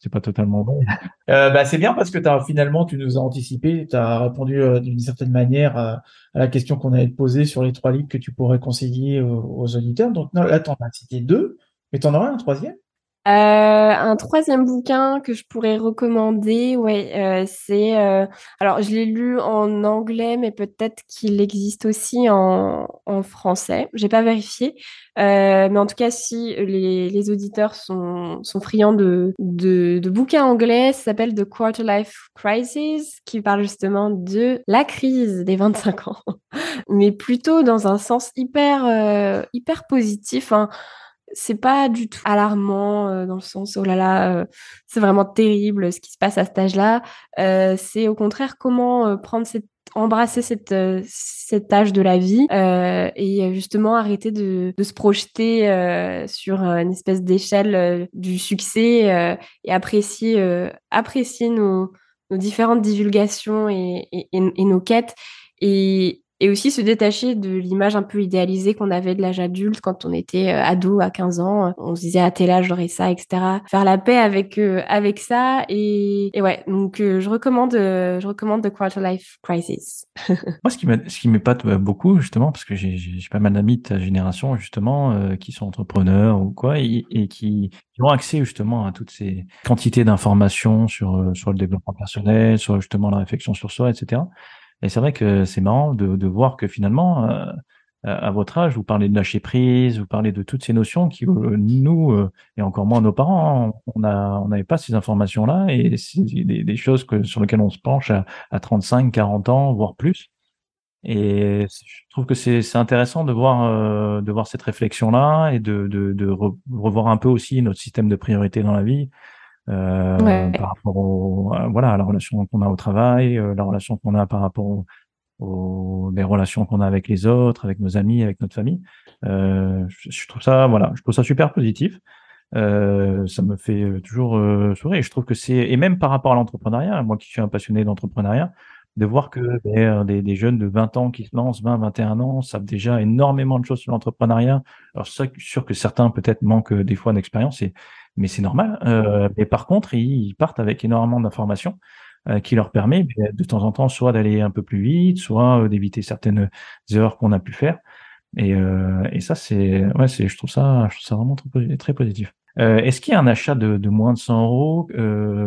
c'est pas totalement bon. [LAUGHS] Euh, bah, c'est bien parce que as, finalement, tu nous as anticipé, tu as répondu d'une certaine manière à, la question qu'on allait te poser sur les trois livres que tu pourrais conseiller aux, auditeurs. Donc là, tu en as cité deux, mais tu en aurais un troisième euh, un troisième bouquin que je pourrais recommander, ouais, euh, c'est euh, alors je l'ai lu en anglais, mais peut-être qu'il existe aussi en, en français. J'ai pas vérifié, euh, mais en tout cas, si les, les auditeurs sont, sont friands de, de, de bouquins anglais, ça s'appelle The Quarter Life Crisis, qui parle justement de la crise des 25 ans, [LAUGHS] mais plutôt dans un sens hyper euh, hyper positif. Hein c'est pas du tout alarmant euh, dans le sens oh là là euh, c'est vraiment terrible ce qui se passe à cet âge-là. Euh, c'est au contraire comment euh, prendre cette embrasser cette euh, cet âge de la vie et justement arrêter de, de se projeter sur une espèce d'échelle du succès et apprécier apprécier nos, nos différentes divulgations et, et, et nos quêtes. Et, et aussi se détacher de l'image un peu idéalisée qu'on avait de l'âge adulte quand on était euh, ado à 15 ans. On se disait à tel âge j'aurai ça, etc. Faire la paix avec euh, avec ça et, et ouais. Donc euh, je recommande je recommande The Quarter Life Crisis. [LAUGHS] Moi, ce qui ce qui m'épate beaucoup justement parce que j'ai pas mal d'amis de ta génération justement qui sont entrepreneurs ou quoi et, qui ont accès justement à toutes ces quantités d'informations sur sur le développement personnel, sur justement la réflexion sur soi, etc. Et c'est vrai que c'est marrant de, de, voir que finalement, euh, à votre âge, vous parlez de lâcher prise, vous parlez de toutes ces notions qui, nous, et encore moins nos parents, on a, on n'avait pas ces informations-là et c'est des, des, choses que, sur lesquelles on se penche à, à 35, 40 ans, voire plus. Et je trouve que c'est intéressant de voir, euh, de voir cette réflexion-là et de, de, de, revoir un peu aussi notre système de priorité dans la vie euh, par rapport au, voilà, à la relation qu'on a au travail, euh, la relation qu'on a par rapport aux, les relations qu'on a avec les autres, avec nos amis, avec notre famille. Euh, je, je, trouve ça, voilà, je trouve ça super positif. Euh, ça me fait toujours sourire. Et je trouve que c'est et même par rapport à l'entrepreneuriat, moi qui suis un passionné d'entrepreneuriat, de voir que ben, des, des, jeunes de 20 ans qui se lancent, 20, 21 ans, savent déjà énormément de choses sur l'entrepreneuriat. Alors, c'est sûr que certains peut-être manquent des fois d'expérience, mais c'est normal. Euh, mais par contre, ils partent avec énormément d'informations euh, qui leur permet ben, de temps en temps soit d'aller un peu plus vite, soit euh, d'éviter certaines erreurs qu'on a pu faire. Et, euh, et ça, c'est, ouais, c'est, je trouve ça, je trouve ça vraiment très, très positif. Euh, est-ce qu'il y a un achat de, de moins de 100 euros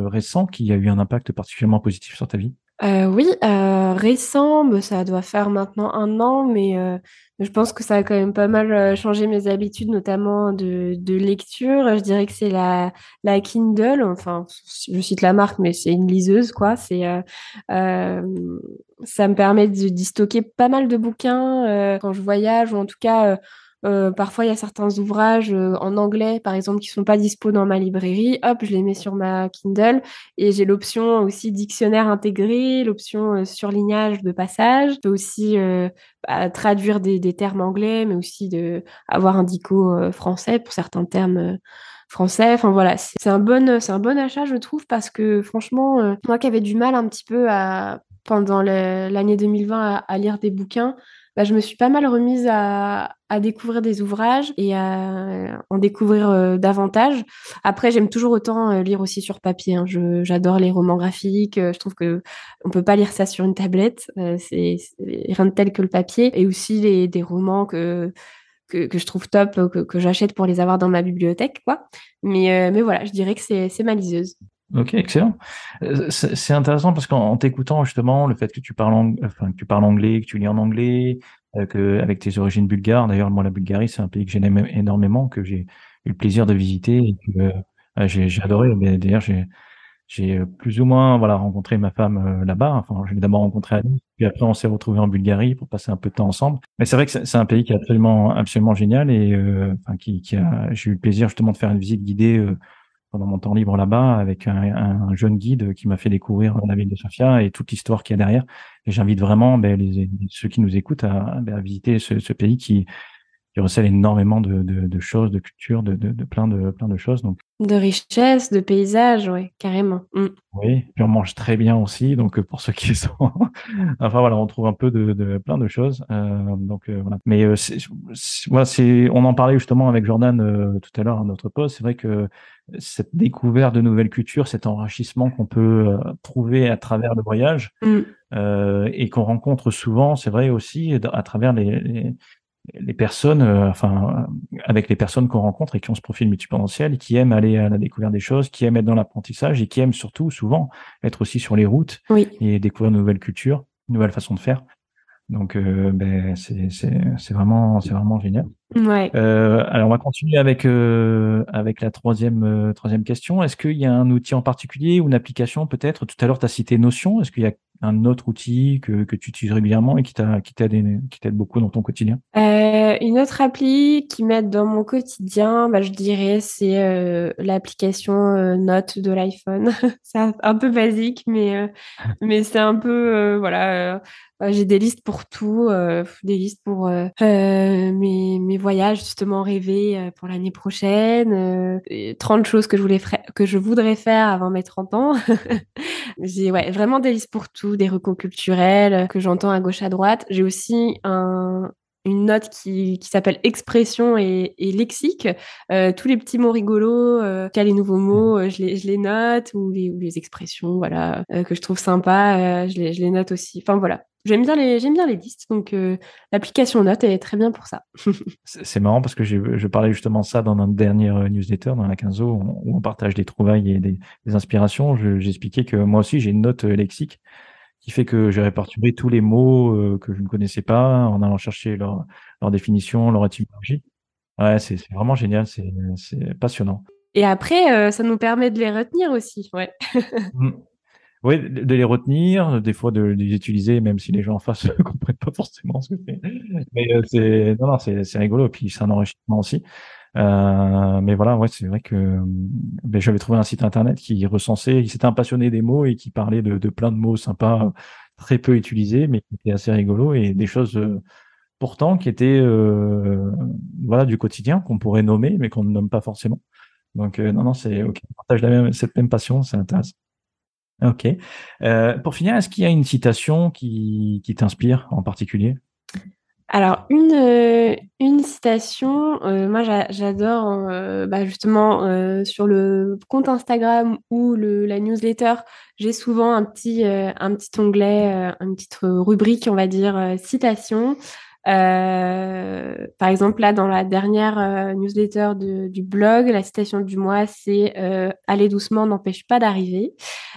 récent qui a eu un impact particulièrement positif sur ta vie? Euh, oui, euh, récent, ça doit faire maintenant un an, mais euh, je pense que ça a quand même pas mal changé mes habitudes, notamment de, lecture. Je dirais que c'est la, Kindle, enfin, je cite la marque, mais c'est une liseuse, quoi. C'est, ça me permet de, stocker pas mal de bouquins quand je voyage, ou en tout cas euh, parfois, il y a certains ouvrages euh, en anglais, par exemple, qui sont pas dispo dans ma librairie. Hop, je les mets sur ma Kindle et j'ai l'option aussi dictionnaire intégré, l'option euh, surlignage de passage. Je peux aussi bah, traduire des, termes anglais, mais aussi de avoir un dico français pour certains termes français. Enfin voilà, c'est un bon, c'est un bon achat, je trouve, parce que franchement, moi qui avais du mal un petit peu pendant l'année 2020 à, à, lire des bouquins, bah, je me suis pas mal remise à, découvrir des ouvrages et à en découvrir euh, davantage. Après, j'aime toujours autant euh, lire aussi sur papier. Hein. J'adore les romans graphiques. Euh, je trouve que on peut pas lire ça sur une tablette. C'est rien de tel que le papier. Et aussi des romans que que, que je trouve top, que, que j'achète pour les avoir dans ma bibliothèque, quoi. Mais, mais voilà, je dirais que c'est ma liseuse. Ok, excellent. Euh, c'est intéressant parce qu'en t'écoutant justement, le fait que tu parles, enfin, que tu parles anglais, que tu lis en anglais, euh, que avec tes origines bulgares. D'ailleurs, moi, la Bulgarie, c'est un pays que j'aime énormément, que j'ai eu le plaisir de visiter et que euh, j'ai adoré. D'ailleurs, j'ai j'ai plus ou moins voilà rencontré ma femme là-bas. Enfin, je l'ai d'abord rencontré à puis après on s'est retrouvé en Bulgarie pour passer un peu de temps ensemble. Mais c'est vrai que c'est un pays qui est absolument absolument génial et enfin qui, qui a j'ai eu le plaisir justement de faire une visite guidée pendant mon temps libre là-bas avec un, jeune guide qui m'a fait découvrir la ville de Sofia et toute l'histoire qu'il y a derrière. Et j'invite vraiment ben, les, ceux qui nous écoutent à, ben, visiter ce, pays qui, qui recèle énormément de, choses, de culture, de, plein de plein de choses. Donc de richesse, de paysages, oui, carrément. Mm. Oui, puis on mange très bien aussi. Donc pour ceux qui [LAUGHS] sont, enfin voilà, on trouve un peu de, plein de choses. Euh, donc euh, voilà. Mais euh, voilà, c'est, on en parlait justement avec Jordan tout à l'heure à notre poste. C'est vrai que cette découverte de nouvelles cultures, cet enrichissement qu'on peut euh, trouver à travers le voyage mm. euh, et qu'on rencontre souvent, c'est vrai aussi à travers les, les, personnes, euh, enfin avec les personnes qu'on rencontre et qui ont ce profil multipotentiel, qui aiment aller à la découverte des choses, qui aiment être dans l'apprentissage et qui aiment surtout souvent être aussi sur les routes et découvrir de nouvelles cultures, de nouvelles façons de faire. Donc, euh, ben, c'est vraiment, c'est vraiment génial. Ouais. Euh, alors, on va continuer avec euh, avec la troisième euh, troisième question. Est-ce qu'il y a un outil en particulier ou une application peut-être? Tout à l'heure, tu as cité Notion. Est-ce qu'il y a un autre outil que, que tu utilises régulièrement et qui t'aide qui t'aide beaucoup dans ton quotidien? Une autre appli qui m'aide dans mon quotidien, bah, je dirais, c'est l'application Note de l'iPhone. [LAUGHS] c'est un, peu basique, mais [LAUGHS] mais c'est un peu voilà. j'ai des listes pour tout, des listes pour mes, mes voyages justement rêvés pour l'année prochaine, 30 choses que je voulais que je voudrais faire avant mes 30 ans. [LAUGHS] j'ai ouais, vraiment des listes pour tout des recours culturels que j'entends à gauche à droite. J'ai aussi un, une note qui, qui s'appelle expression et, et lexique. Euh, tous les petits mots rigolos, euh, les nouveaux mots, euh, je, les, je les note, ou les, ou les expressions voilà, euh, que je trouve sympa, euh, je, les, je les note aussi. Enfin voilà, j'aime bien les j'aime bien les listes donc euh, l'application Note est très bien pour ça. [LAUGHS] c'est marrant parce que je parlais justement ça dans notre dernière newsletter dans la 15 où on partage des trouvailles et des, des inspirations. J'expliquais que moi aussi j'ai une note lexique qui fait que j'ai répertorié tous les mots que je ne connaissais pas en allant chercher leur, leur définition, leur étymologie. Ouais, c'est vraiment génial, c'est passionnant. Et après, ça nous permet de les retenir aussi, ouais. Oui, de les retenir, des fois de, les utiliser, même si les gens en face ne [LAUGHS] comprennent pas forcément ce que c'est. Mais euh, c'est non, non, c'est rigolo, puis c'est un enrichissement aussi. Euh, mais voilà, ouais, c'est vrai que ben, j'avais trouvé un site internet qui recensait, il s'était un passionné des mots et qui parlait de, de, plein de mots sympas, très peu utilisés, mais qui étaient assez rigolos et des choses euh, pourtant qui étaient euh, voilà du quotidien qu'on pourrait nommer, mais qu'on ne nomme pas forcément. Donc non, non, c'est ok, on partage la même, cette même passion, c'est intéressant. Ok. Euh, pour finir, est-ce qu'il y a une citation qui, t'inspire en particulier? Alors une euh, citation, euh, moi j'adore bah, justement sur le compte Instagram ou la newsletter, j'ai souvent un petit un petit onglet, une petite rubrique on va dire citation euh, par exemple, là, dans la dernière euh, newsletter du blog, la citation du mois, c'est euh, Aller doucement n'empêche pas d'arriver.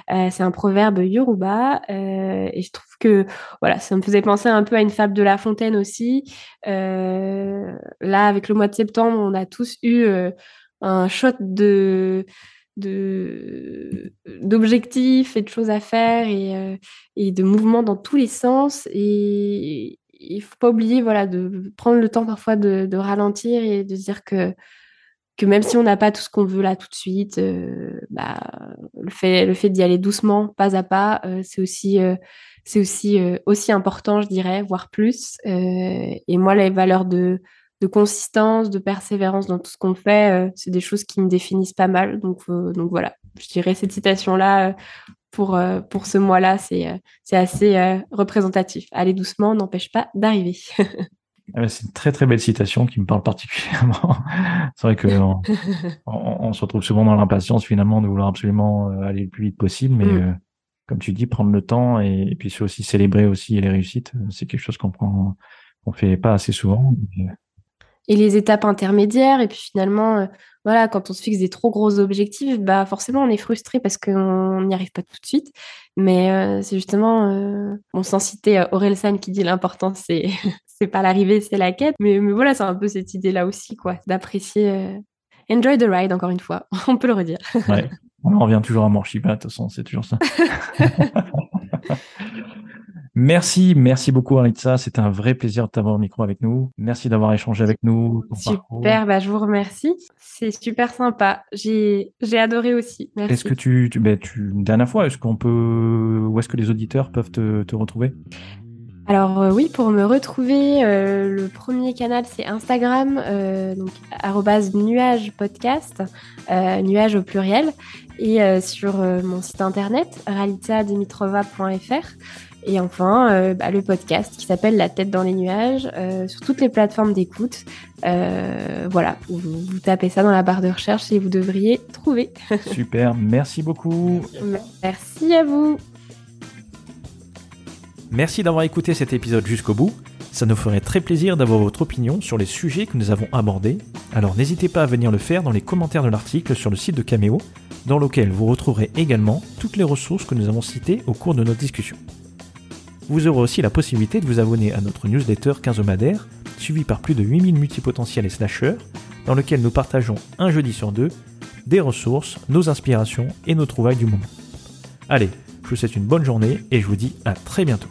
c'est un proverbe yoruba et je trouve que voilà, ça me faisait penser un peu à une fable de La Fontaine aussi. là, avec le mois de septembre, on a tous eu un shot de d'objectifs et de choses à faire et, et de mouvements dans tous les sens et, il faut pas oublier voilà, de prendre le temps parfois de, ralentir et de dire que, que même si on n'a pas tout ce qu'on veut là tout de suite, euh, bah, le fait, le fait d'y aller doucement, pas à pas, euh, c'est aussi, euh, c'est aussi, aussi important, je dirais, voire plus. et moi, les valeurs de, de consistance, de persévérance dans tout ce qu'on fait, c'est des choses qui me définissent pas mal. Donc, donc voilà, je dirais cette citation-là, pour, euh, pour ce mois-là, c'est, euh, c'est assez euh, représentatif. Aller doucement n'empêche pas d'arriver. [LAUGHS] Ah c'est une très très belle citation qui me parle particulièrement. [LAUGHS] c'est vrai que [LAUGHS] on, se retrouve souvent dans l'impatience finalement de vouloir absolument aller le plus vite possible, mais mm. comme tu dis, prendre le temps et, puis c'est aussi célébrer aussi les réussites, c'est quelque chose qu'on prend, qu'on fait pas assez souvent. Et les étapes intermédiaires, et puis finalement, voilà, quand on se fixe des trop gros objectifs, bah forcément on est frustré parce qu'on n'y arrive pas tout de suite. Mais euh, c'est justement, euh, on sans citer euh, San qui dit l'important c'est [LAUGHS] c'est pas l'arrivée, c'est la quête. Mais, mais voilà, c'est un peu cette idée là aussi, quoi, d'apprécier. Euh, enjoy the ride, encore une fois, [LAUGHS] on peut le redire. ouais, on revient toujours à Morshiba, de toute façon, c'est toujours ça. [LAUGHS] Merci, merci beaucoup Aritza. C'était un vrai plaisir de t'avoir au micro avec nous. Merci d'avoir échangé avec nous. Super, bah, je vous remercie. C'est super sympa. J'ai, adoré aussi. Est-ce que tu, tu, bah, tu, une dernière fois, est-ce qu'on peut, où est-ce que les auditeurs peuvent te, te retrouver? Alors euh, oui, pour me retrouver, euh, le premier canal c'est Instagram, euh, donc nuage podcast, nuage au pluriel, et sur mon site internet ralitadimitrova.fr. Et enfin, euh, bah, le podcast qui s'appelle La tête dans les nuages euh, sur toutes les plateformes d'écoute. Euh, voilà, vous, vous, tapez ça dans la barre de recherche et vous devriez trouver. [LAUGHS] Super, merci beaucoup. Merci à vous. Merci d'avoir écouté cet épisode jusqu'au bout. Ça nous ferait très plaisir d'avoir votre opinion sur les sujets que nous avons abordés. Alors n'hésitez pas à venir le faire dans les commentaires de l'article sur le site de Cameo, dans lequel vous retrouverez également toutes les ressources que nous avons citées au cours de notre discussion. Vous aurez aussi la possibilité de vous abonner à notre newsletter quinzomadaire, suivi par plus de 8000 multipotentiels et slasheurs, dans lequel nous partageons un jeudi sur deux des ressources, nos inspirations et nos trouvailles du moment. Allez, je vous souhaite une bonne journée et je vous dis à très bientôt.